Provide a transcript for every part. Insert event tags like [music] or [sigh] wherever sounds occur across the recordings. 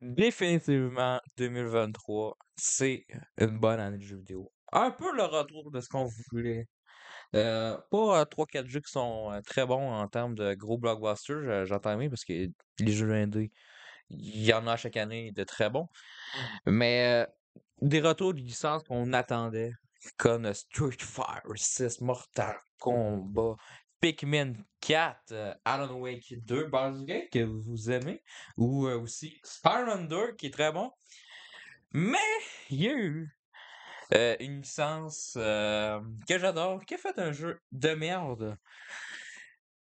Définitivement, 2023, c'est une bonne année de jeux vidéo. Un peu le retour de ce qu'on voulait. Euh, pas 3-4 jeux qui sont euh, très bons en termes de gros blockbusters, euh, j'entends bien, parce que les jeux indés, il y en a chaque année de très bons. Mais euh, des retours de licences qu'on attendait, comme Street Fighter 6, Mortal Kombat, Pikmin 4, euh, Alan Wake 2, Baldur's que vous aimez, ou euh, aussi Spider-Man 2 qui est très bon. Mais il y a eu euh, une licence euh, que j'adore, qui a fait un jeu de merde.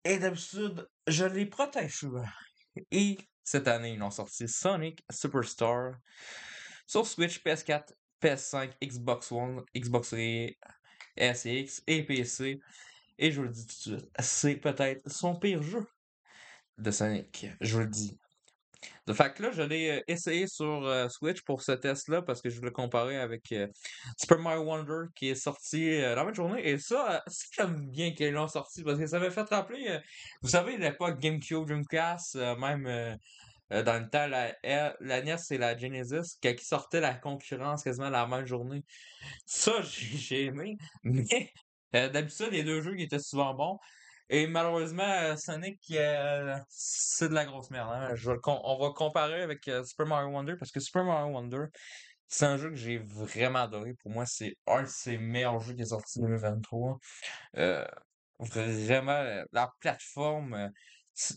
Et d'habitude, je les protège. Et cette année, ils ont sorti Sonic Superstar sur Switch, PS4, PS5, Xbox One, Xbox Series S et X et PC. Et je vous le dis tout de suite, c'est peut-être son pire jeu de Sonic. Je vous le dis. De fait là, je l'ai euh, essayé sur euh, Switch pour ce test-là parce que je voulais comparer avec euh, Super Mario Wonder qui est sorti la même journée. Et ça, c'est j'aime bien qu'ils l'ont sorti parce que ça m'a fait rappeler, vous savez, l'époque GameCube, Dreamcast, même dans le temps, la, la NES et la Genesis, ils sortaient la concurrence quasiment la même journée. Ça, j'ai [laughs] j'ai aimé. Mais euh, d'habitude, les deux jeux qui étaient souvent bons. Et malheureusement, euh, Sonic, euh, c'est de la grosse merde. hein. On va comparer avec Super Mario Wonder parce que Super Mario Wonder, c'est un jeu que j'ai vraiment adoré. Pour moi, c'est un de ses meilleurs jeux qui est sorti en 2023. Euh, vraiment, la plateforme,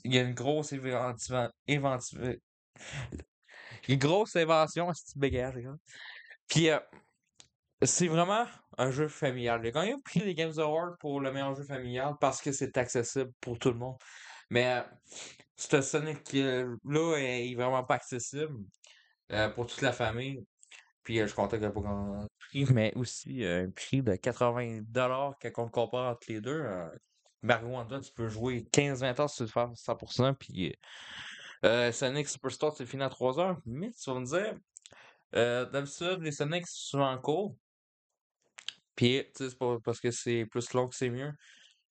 il y a une grosse éventiva- éventiva- une grosse invention, ce petit gars. Puis, c'est vraiment un jeu familial. Il a gagné le prix des Games Awards pour le meilleur jeu familial parce que c'est accessible pour tout le monde. Mais euh, ce Sonic-là est est vraiment pas accessible euh, pour toute la famille. Puis euh, je comptais qu'il n'y a pas grand prix, mais aussi euh, un prix de 80$ quand on compare entre les deux. Euh, Mario Wonder, tu peux jouer 15-20 heures sur le faire 100%, puis euh, Sonic Superstar, c'est fini à 3 heures. Mais tu vas me dire, euh, d'habitude, les Sonic sont en cours. Puis, tu sais, c'est pas parce que c'est plus long que c'est mieux.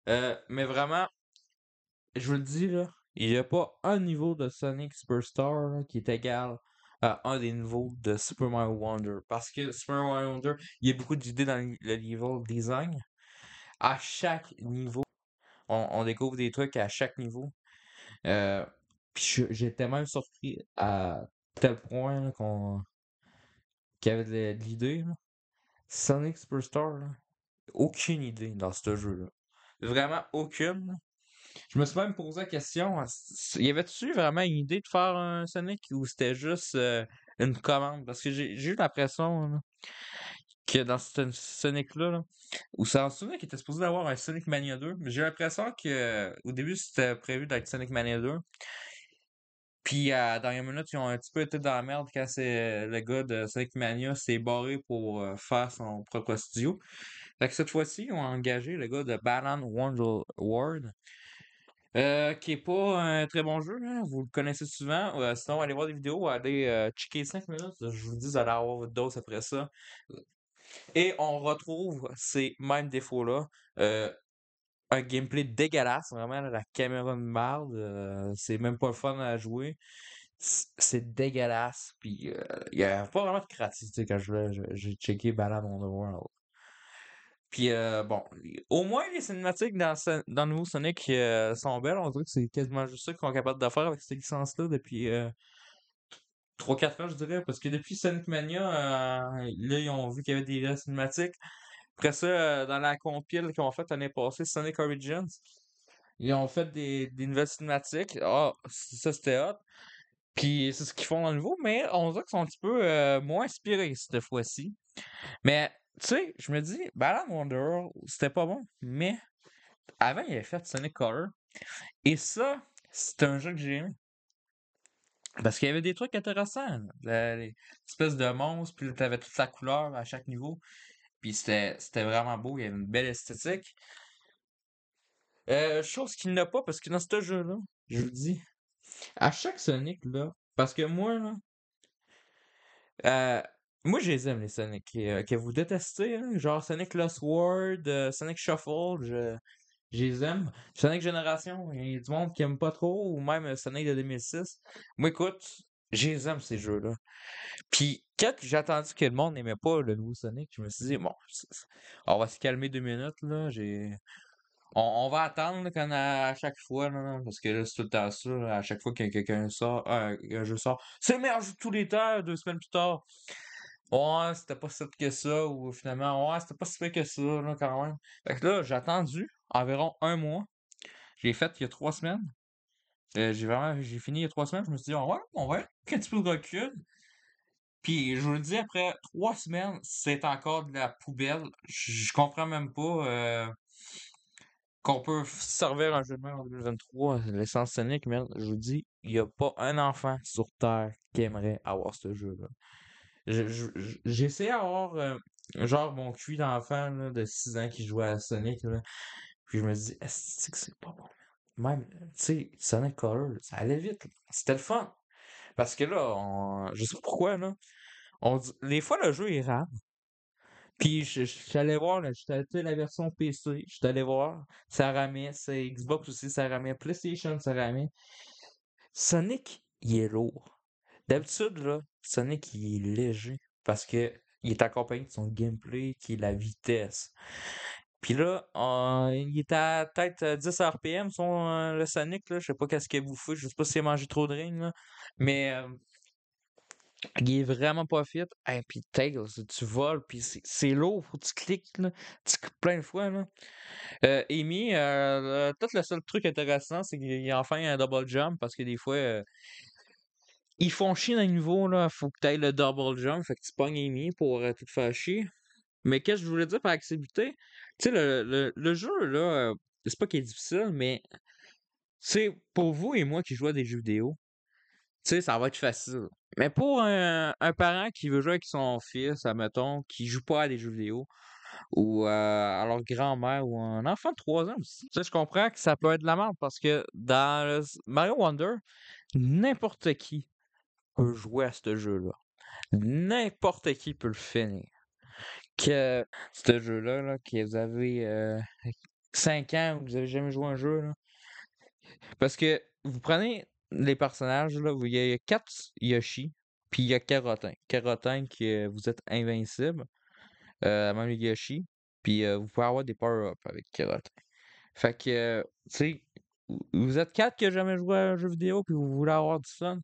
Euh, mais vraiment, je vous le dis, là, il n'y a pas un niveau de Sonic Superstar qui est égal à un des niveaux de Super Mario Wonder. Parce que Super Mario Wonder, il y a beaucoup d'idées dans le le level design. À chaque niveau, on, découvre des trucs à chaque niveau. Euh, puis j'étais même surpris à tel point qu'on qu'il y avait de l'idée. Sonic Superstar, là, aucune idée dans ce jeu-là. Vraiment aucune. Je me suis même posé la question, y avait-tu vraiment une idée de faire un Sonic ou c'était juste euh, une commande? Parce que j'ai eu l'impression que dans ce Sonic-là, là, ou c'est en Sonic qui était supposé avoir un Sonic Mania 2, mais j'ai l'impression que au début c'était prévu d'être Sonic Mania 2. Puis à la dernière minute, ils ont un petit peu été dans la merde quand c'est le gars de Sonic Mania s'est barré pour euh, faire son propre studio. Fait que cette fois-ci, ils ont engagé le gars de Balan Wonderworld, euh, qui est pas un très bon jeu, vous le connaissez souvent. Euh, sinon, allez voir des vidéos, allez euh, checker 5 minutes. Je vous dis, vous allez avoir votre dose après ça. Et on retrouve ces mêmes défauts-là. Un gameplay dégueulasse, vraiment, la caméra de merde, euh, c'est même pas fun à jouer. C'est dégueulasse, puis euh, il y a pas vraiment de créativité quand je J'ai checké Ballad on the World. Puis euh, bon, au moins les cinématiques dans, dans le nouveau Sonic euh, sont belles. On dirait que c'est quasiment juste ça qu'ils sont capables de faire avec cette licence-là depuis euh, 3-4 ans, je dirais. Parce que depuis Sonic Mania, là, ils ont vu qu'il y avait des cinématiques. Après ça, euh, dans la compile qu'ils ont faite l'année passée, Sonic Origins, ils ont fait des, des nouvelles cinématiques. Ah, c- ça c'était hot. Puis c'est ce qu'ils font dans le nouveau, mais on dirait qu'ils sont un petit peu euh, moins inspirés cette fois-ci. Mais tu sais, je me dis, Balan Wonder, c'était pas bon, mais avant il avait fait Sonic Color. Et ça, c'est un jeu que j'ai aimé. Parce qu'il y avait des trucs intéressants. là. La- les espèces de monstres, puis là, t'avais toute la couleur à chaque niveau. Puis c'était vraiment beau, il y avait une belle esthétique. Euh, chose qu'il n'a pas, parce que dans ce jeu-là, je vous dis, à chaque Sonic, là, parce que moi, là, euh, moi, je les aime, les Sonic, euh, que vous détestez, hein, genre Sonic Lost World, euh, Sonic Shuffle, je, je les aime. Sonic Génération, il y a du monde qui aime pas trop, ou même Sonic de 2006. Moi, écoute, j'aime ces jeux-là. Puis quand j'ai entendu que le monde n'aimait pas le nouveau Sonic, je me suis dit, bon, on va se calmer deux minutes, là. J'ai. On, va attendre qu'on à chaque fois, parce que là, c'est tout le temps ça. à chaque fois que quelqu'un sort, euh, un jeu sort, c'est le tous les temps, deux semaines plus tard. Ouais, c'était pas si que ça, ou finalement, ouais, c'était pas si fait que ça, là, quand même. Fait que là, j'ai attendu environ un mois. J'ai fait il y a trois semaines. Euh, j'ai vraiment, j'ai fini il y a trois semaines. Je me suis dit, ouais, on va un [laughs] petit peu de recul. Puis je vous le dis, après trois semaines, c'est encore de la poubelle. Je, comprends même pas euh, qu'on peut servir un jeu de même en 2023, l'essence Sonic, mais je vous dis, il n'y a pas un enfant sur Terre qui aimerait avoir ce jeu-là. J'essaie d'avoir euh, genre mon cul d'enfant de 6 ans qui jouait à Sonic. Puis je me dis, est-ce c'est pas bon? Même, tu sais, Sonic Color, ça allait vite. C'était le fun. Parce que là, je sais pas pourquoi, là. On. Des fois, le jeu, il rame. Puis, je, suis allé voir, j'étais la version PC, je suis allé voir, ça ramait, c'est Xbox aussi, ça ramait, PlayStation, ça ramait. Sonic, il est lourd. D'habitude, là, Sonic, il est léger parce que il est accompagné de son gameplay qui est la vitesse. Puis là, il est à peut-être 10 RPM, son, euh, le Sonic, là. Je sais pas qu'est-ce qu'il a bouffé. Je sais pas s'il a mangé trop de ring, là. Mais euh, il est vraiment pas fit. Et puis Tails, tu voles, puis c'est lourd, faut que tu cliques, là. Tu cliques plein de fois, là. Euh, Amy, euh, peut-être le seul truc intéressant, c'est qu'il y a enfin un double jump, parce que des fois, ils font chier dans le niveau, là. Faut que tu ailles le double jump, fait que tu pognes Amy pour tout faire chier. Mais qu'est-ce que je voulais dire par accessibilité? Tu sais, le, le, le, jeu, là, euh, c'est pas qu'il est difficile, mais c'est pour vous et moi qui jouons à des jeux vidéo, tu sais, ça va être facile. Mais pour un, parent qui veut jouer avec son fils, admettons, qui joue pas à des jeux vidéo, ou euh, à leur grand-mère, ou un enfant de 3 ans aussi, tu sais, je comprends que ça peut être de la merde, parce que dans Mario Wonder, n'importe qui peut jouer à ce jeu-là. N'importe qui peut le finir que ce jeu-là, là, que vous avez 5 ans, vous avez jamais joué un jeu, là. Parce que vous prenez les personnages, là, il y a 4 Yoshi, puis il y a Carotin. Carotin, qui vous êtes invincible, euh, même Yoshi, puis vous pouvez avoir des power-ups avec Carotin. Fait que, tu sais, vous êtes 4 qui n'ont jamais joué à un jeu vidéo, puis vous voulez avoir du fun,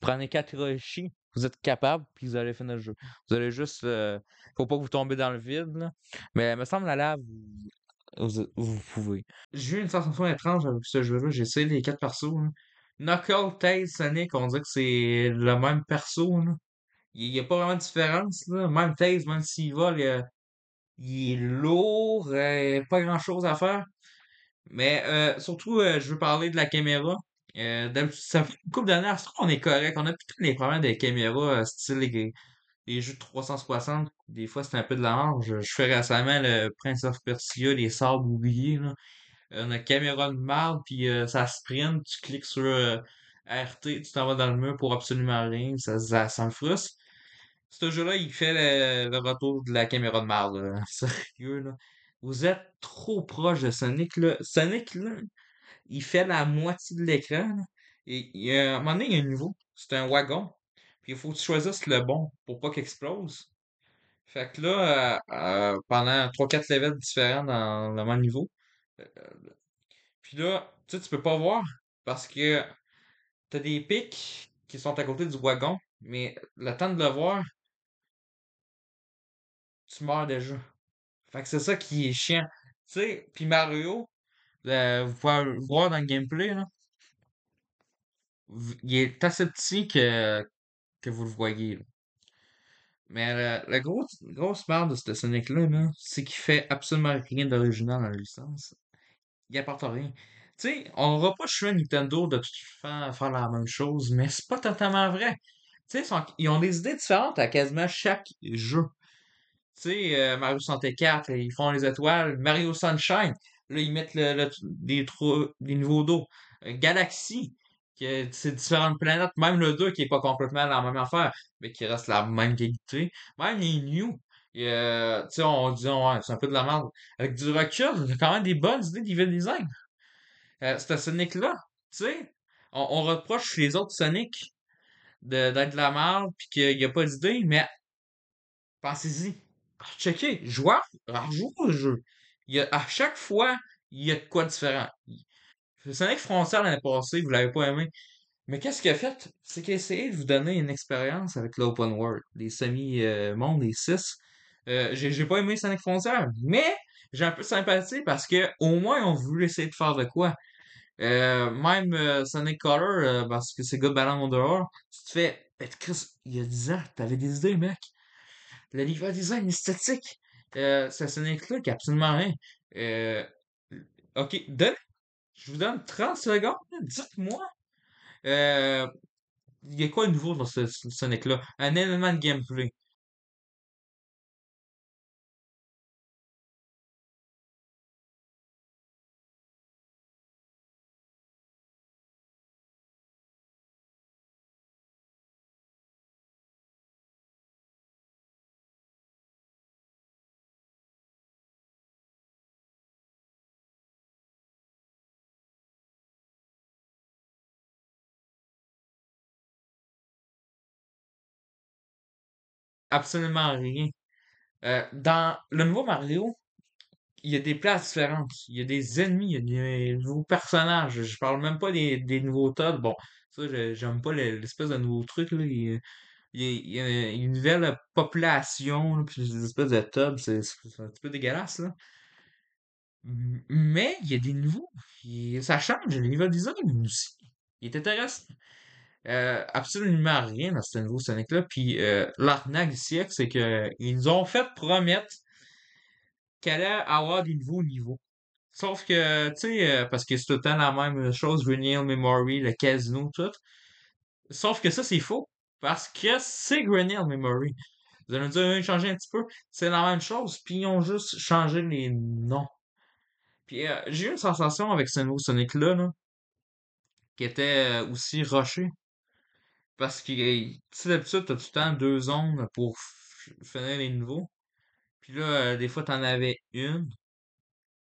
prenez 4 Yoshi, vous êtes capable, puis vous allez finir le jeu. Vous allez juste. Euh, faut pas que vous tombez dans le vide, là. Mais il me semble là, vous, vous, pouvez. J'ai eu une sensation étrange avec ce jeu-là. J'ai essayé les quatre persos. Là. Knuckle, Tails, Sonic, on dirait que c'est le même perso. Il n'y a pas vraiment de différence. Même Tails, même s'il vole, il, est lourd, euh, pas grand chose à faire. Mais euh, surtout, je veux parler de la caméra. Euh, ça fait une couple d'années, on est correct. On a plus tous les problèmes des caméras, euh, style les, jeux de 360. Des fois, c'est un peu de la merde. Je, fais récemment le Prince of Persia, les sables oubliés. Là. On a caméra de marde, puis euh, ça sprint. Tu cliques sur RT, tu t'en vas dans le mur pour absolument rien. Ça, ça, me frustre. Ce jeu-là, il fait le, retour de la caméra de marde. [laughs] Sérieux, là. Vous êtes trop proche de Sonic, là. Sonic, là, il fait la moitié de l'écran. Et, et à un moment donné, il y a un niveau. C'est un wagon. Puis il faut que tu choisisses le bon pour pas qu'il explose. Fait que là, euh, euh, pendant 3-4 levels différents dans le même niveau. Euh, puis là, tu sais, tu peux pas voir parce que t'as des pics qui sont à côté du wagon, mais le temps de le voir, tu meurs déjà. Fait que c'est ça qui est chiant. Tu sais, puis Mario, euh, vous pouvez le voir dans le gameplay, là. Il est assez petit que, que vous le voyez. Mais la, grosse, grosse merde de ce Sonic-là, -là, c'est qu'il fait absolument rien d'original dans la licence. Il apporte rien. Tu sais, on reproche à Nintendo de faire, faire la même chose, mais c'est pas totalement vrai. Tu sais, ils ont des idées différentes à quasiment chaque jeu. Tu sais, euh, Mario 64, ils font les étoiles. Mario Sunshine, Là, ils mettent des, des niveaux d'eau. Euh, Galaxy, c'est différentes planètes. Même le 2 qui est pas complètement la même affaire, mais qui reste la même qualité. Même les New, euh, tu sais, on dit, ouais, c'est un peu de la merde. Avec du recul, il y a quand même des bonnes idées d'evil design. Euh, ce Sonic-là, tu sais, on, reproche les autres Sonic d'être de la merde puis qu'il n'y a pas d'idée, mais pensez-y. Checkez, joueur, rejoue au jeu. Il y a, à chaque fois, il y a de quoi de différent. Sonic Frontier l'année passée, vous l'avez pas aimé. Mais qu'est-ce qu'il a fait? C'est qu'il a essayé de vous donner une expérience avec l'open world, les semi-mondes, les 6. Euh, j'ai pas aimé Sonic Frontier, mais j'ai un peu de sympathie parce que au moins on voulait essayer de faire de quoi. Euh, même euh, Sonic Color, euh, parce que c'est Good Balance on dehors, tu te fais, Chris, il y a 10 ans, t'avais des idées, mec. Le level design esthétique, euh, ce Sonic-là qui a absolument rien. Euh, ok, donne, je vous donne 30 secondes, dites-moi, euh, il y a quoi de nouveau dans ce, ce Sonic-là? Un élément de gameplay. Absolument rien. Euh, dans le nouveau Mario, il y a des places différentes. Il y a des ennemis, il y a des nouveaux personnages. Je parle même pas des, nouveaux tas. Bon, ça, j'aime pas le- l'espèce de nouveau truc, là. Il, y a, une nouvelle population, puis des espèces de tubs, c'est un petit peu dégueulasse, Mais il y a des nouveaux. Ça change. Le niveau design aussi. Il est intéressant. Euh, absolument rien dans ce nouveau Sonic-là. Puis euh, l'arnaque du siècle, c'est que ils nous ont fait promettre qu'elle allait avoir des nouveaux niveaux. Sauf que, tu sais, euh, parce que c'est tout le temps la même chose, Reneal Memory, le casino, tout. Sauf que ça, c'est faux. Parce que c'est Grenade Memory. Vous allez me dire, ont changé un petit peu. C'est la même chose, puis ils ont juste changé les noms. Puis euh, j'ai eu une sensation avec ce nouveau Sonic-là, là, qui était euh, aussi rushé. Parce que, tu sais, d'habitude, t'as tout le temps deux zones pour finir les niveaux. Puis là, euh, des fois, t'en avais une,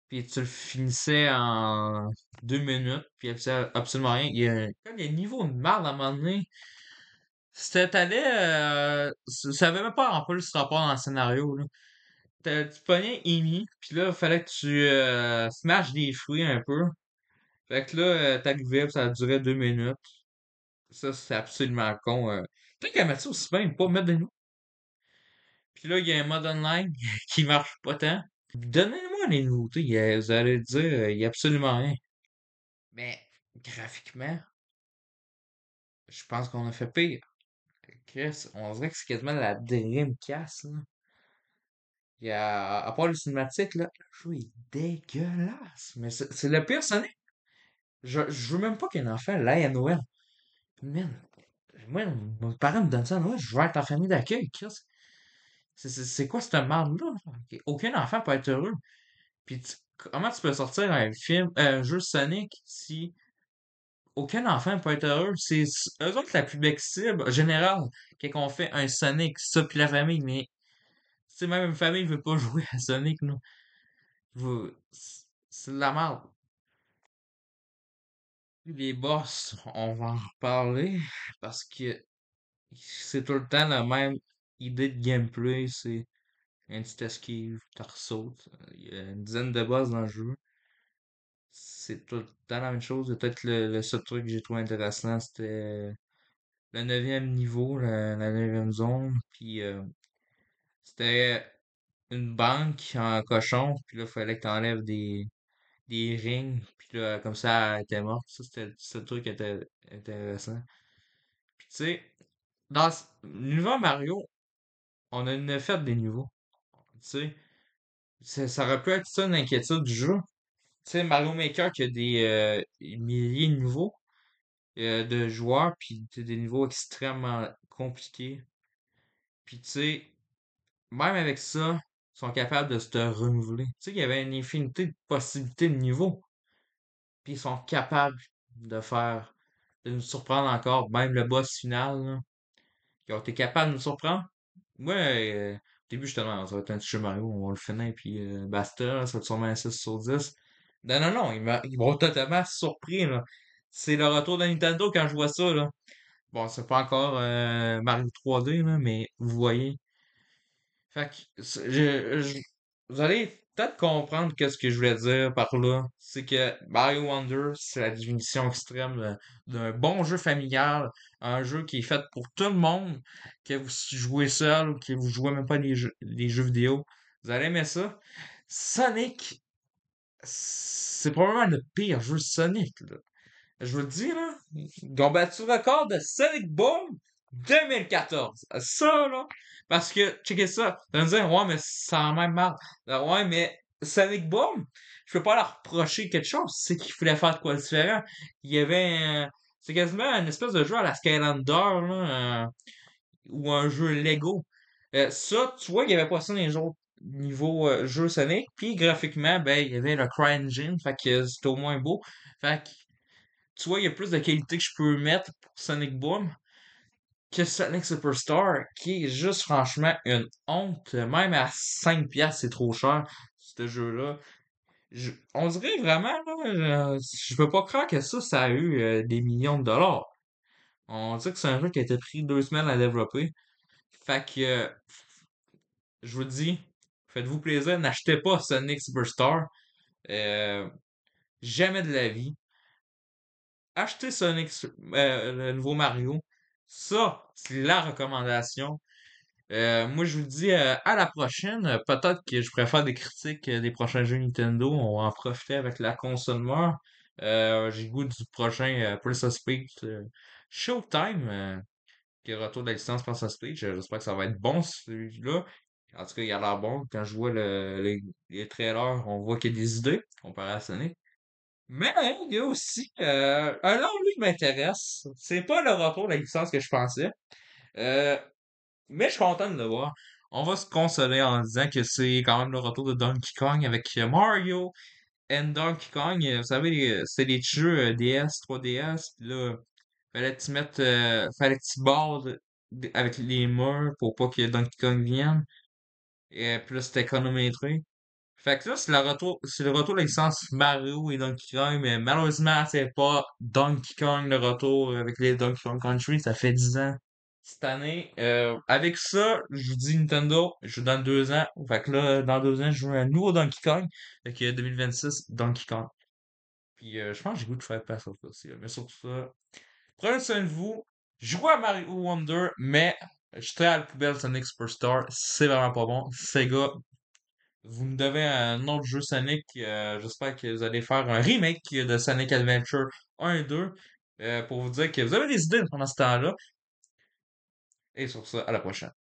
puis tu le finissais en deux minutes, puis il absolument rien. Il y a, comme des niveaux de merde à un moment donné. C'était, t'allais, euh, ça avait même pas en plus rapport dans le scénario, là. T'as- Tu prenais Amy, puis là, il fallait que tu euh, smashes des fruits un peu. Fait que là, euh, t'arrivais, ça durait deux minutes. Ça, c'est absolument con. Euh. Peut-être ça aussi bien, pas mettre de nous. Puis là, il y a un mode online [laughs] qui marche pas tant. Donnez-moi les nouveautés. a- Vous allez dire, euh, il y a absolument rien. Mais graphiquement, je pense qu'on a fait pire. Chris, on dirait que c'est quasiment la Dreamcast, là. Il y a, à part le cinématique, là, le jeu est dégueulasse. Mais c'est c'est le pire Sonic. Je, je veux même pas qu'un enfant l'aille à Noël. Man, moi, mes parents me donnent ça je veux être en famille d'accueil. C'est c'est- c'est quoi cette merde-là? Aucun enfant peut être heureux. Puis comment tu peux sortir un film, un jeu Sonic si aucun enfant peut être heureux? C'est eux autres la belle cible générale quand on fait un Sonic, ça puis la famille, mais si même une famille veut pas [laughs] jouer à Sonic, C'est c'est de la merde. Les boss, on va en reparler parce que c'est tout le temps la même idée de gameplay. C'est un petit esquive, tu ressautes. Il y a une dizaine de boss dans le jeu. C'est tout le temps la même chose. Peut-être le, seul truc que j'ai trouvé intéressant, c'était le neuvième niveau, la, la neuvième zone. Puis euh, c'était une banque en cochon. Puis là, il fallait que tu enlèves des, des rings. Puis là, comme ça, elle était morte. Ça, c'était le truc était intéressant. Puis tu sais, dans l'univers Mario, on a une fait des niveaux. Tu sais, ça, aurait pu être ça une inquiétude du jeu. Tu sais, Mario Maker qui a des euh, milliers de niveaux euh, de joueurs, puis des niveaux extrêmement compliqués. Puis tu sais, même avec ça, sont capables de se renouveler. Tu sais, il y avait une infinité de possibilités de niveaux. Puis ils sont capables de faire, de nous surprendre encore. Même le boss final, ils ont été capables de nous surprendre. Moi, euh, au début, là, ça va être un petit jeu Mario, on va le finir, puis euh, basta, ça va être sûrement un 6 sur 10. Non, non, non, ils m'ont totalement surpris. C'est le retour de Nintendo quand je vois ça, là. Bon, c'est pas encore euh, Mario 3D, là, mais vous voyez. Fait que, je, vous allez peut-être comprendre qu'est-ce que je voulais dire par là. C'est que Mario Wonder, c'est la définition extrême de- d'un bon jeu familial, un jeu qui est fait pour tout le monde, que vous jouez seul ou que vous jouez même pas des jeux, jeux vidéo. Vous allez aimer ça. Sonic, c'est probablement le pire jeu Sonic. Je vous le dis, là, ils ont battu le record de Sonic Boom 2014. Ça, là, parce que, checkez ça, vous me dire, ouais, mais ça a même mal. Ouais, mais Sonic Boom, je peux pas leur reprocher quelque chose. C'est qu'il fallait faire de quoi différent. Il y avait, euh, c'est quasiment une espèce de jeu à la Skylander, là, euh, ou un jeu Lego. Euh, ça, tu vois, il y avait pas ça dans les autres niveaux euh, jeux Sonic. Puis graphiquement, ben, il y avait le CryEngine, fait que c'était au moins beau. Fait que tu vois, il y a plus de qualité que je peux mettre pour Sonic Boom que Sonic Superstar, qui est juste franchement une honte. Même à 5 piastres, c'est trop cher, ce jeu-là. Je- on dirait vraiment, là, je, je peux pas croire que ça, ça a eu euh, des millions de dollars. On dit que c'est un jeu qui a été pris deux semaines à développer. Fait que, je vous dis, faites-vous plaisir, n'achetez pas Sonic Superstar. Euh, jamais de la vie. Achetez Sonic, euh, le nouveau Mario. Ça, c'est la recommandation. Euh, moi, je vous dis euh, à la prochaine. Peut-être que je préfère des critiques euh, des prochains jeux Nintendo. On va en profiter avec la console mort. Euh, j'ai goût du prochain euh, Princess Peach euh, Showtime, qui est le retour de la licence Princess Peach. Euh, J'espère que ça va être bon celui-là. En tout cas, il a l'air bon. Quand je vois le, les, les trailers, on voit qu'il y a des idées comparé à Sonic. Mais il y a aussi euh, un autre lui qui m'intéresse. C'est pas le retour de la licence que je pensais. Euh, mais je suis content de le voir. On va se consoler en disant que c'est quand même le retour de Donkey Kong avec Mario and Donkey Kong. Vous savez, c'est des jeux euh, DS, 3DS. Puis là, fallait que tu mettes, euh, fallait que tu de- avec les murs pour pas que Donkey Kong vienne. Et puis là, c'était chronométré. Fait que là, c'est le retour, c'est le retour de licence Mario et Donkey Kong, mais malheureusement, c'est pas Donkey Kong le retour avec les Donkey Kong Country, ça fait 10 ans cette année. Euh, avec ça, je vous dis Nintendo, je vous donne deux ans. Fait que là, dans deux ans, je joue un nouveau Donkey Kong. Fait que 2026, Donkey Kong. Puis euh, je pense que j'ai goût de faire Pass of Us aussi. là. Mais surtout ça, prenez soin de vous. Jouez à Mario Wonder, mais jetez à la poubelle Sonic Superstar. C'est vraiment pas bon. Sega, vous me devez un autre jeu Sonic. euh, J'espère que vous allez faire un remake de Sonic Adventure 1 et 2 euh, pour vous dire que vous avez des idées pendant ce temps-là. Et sur ça, à la prochaine.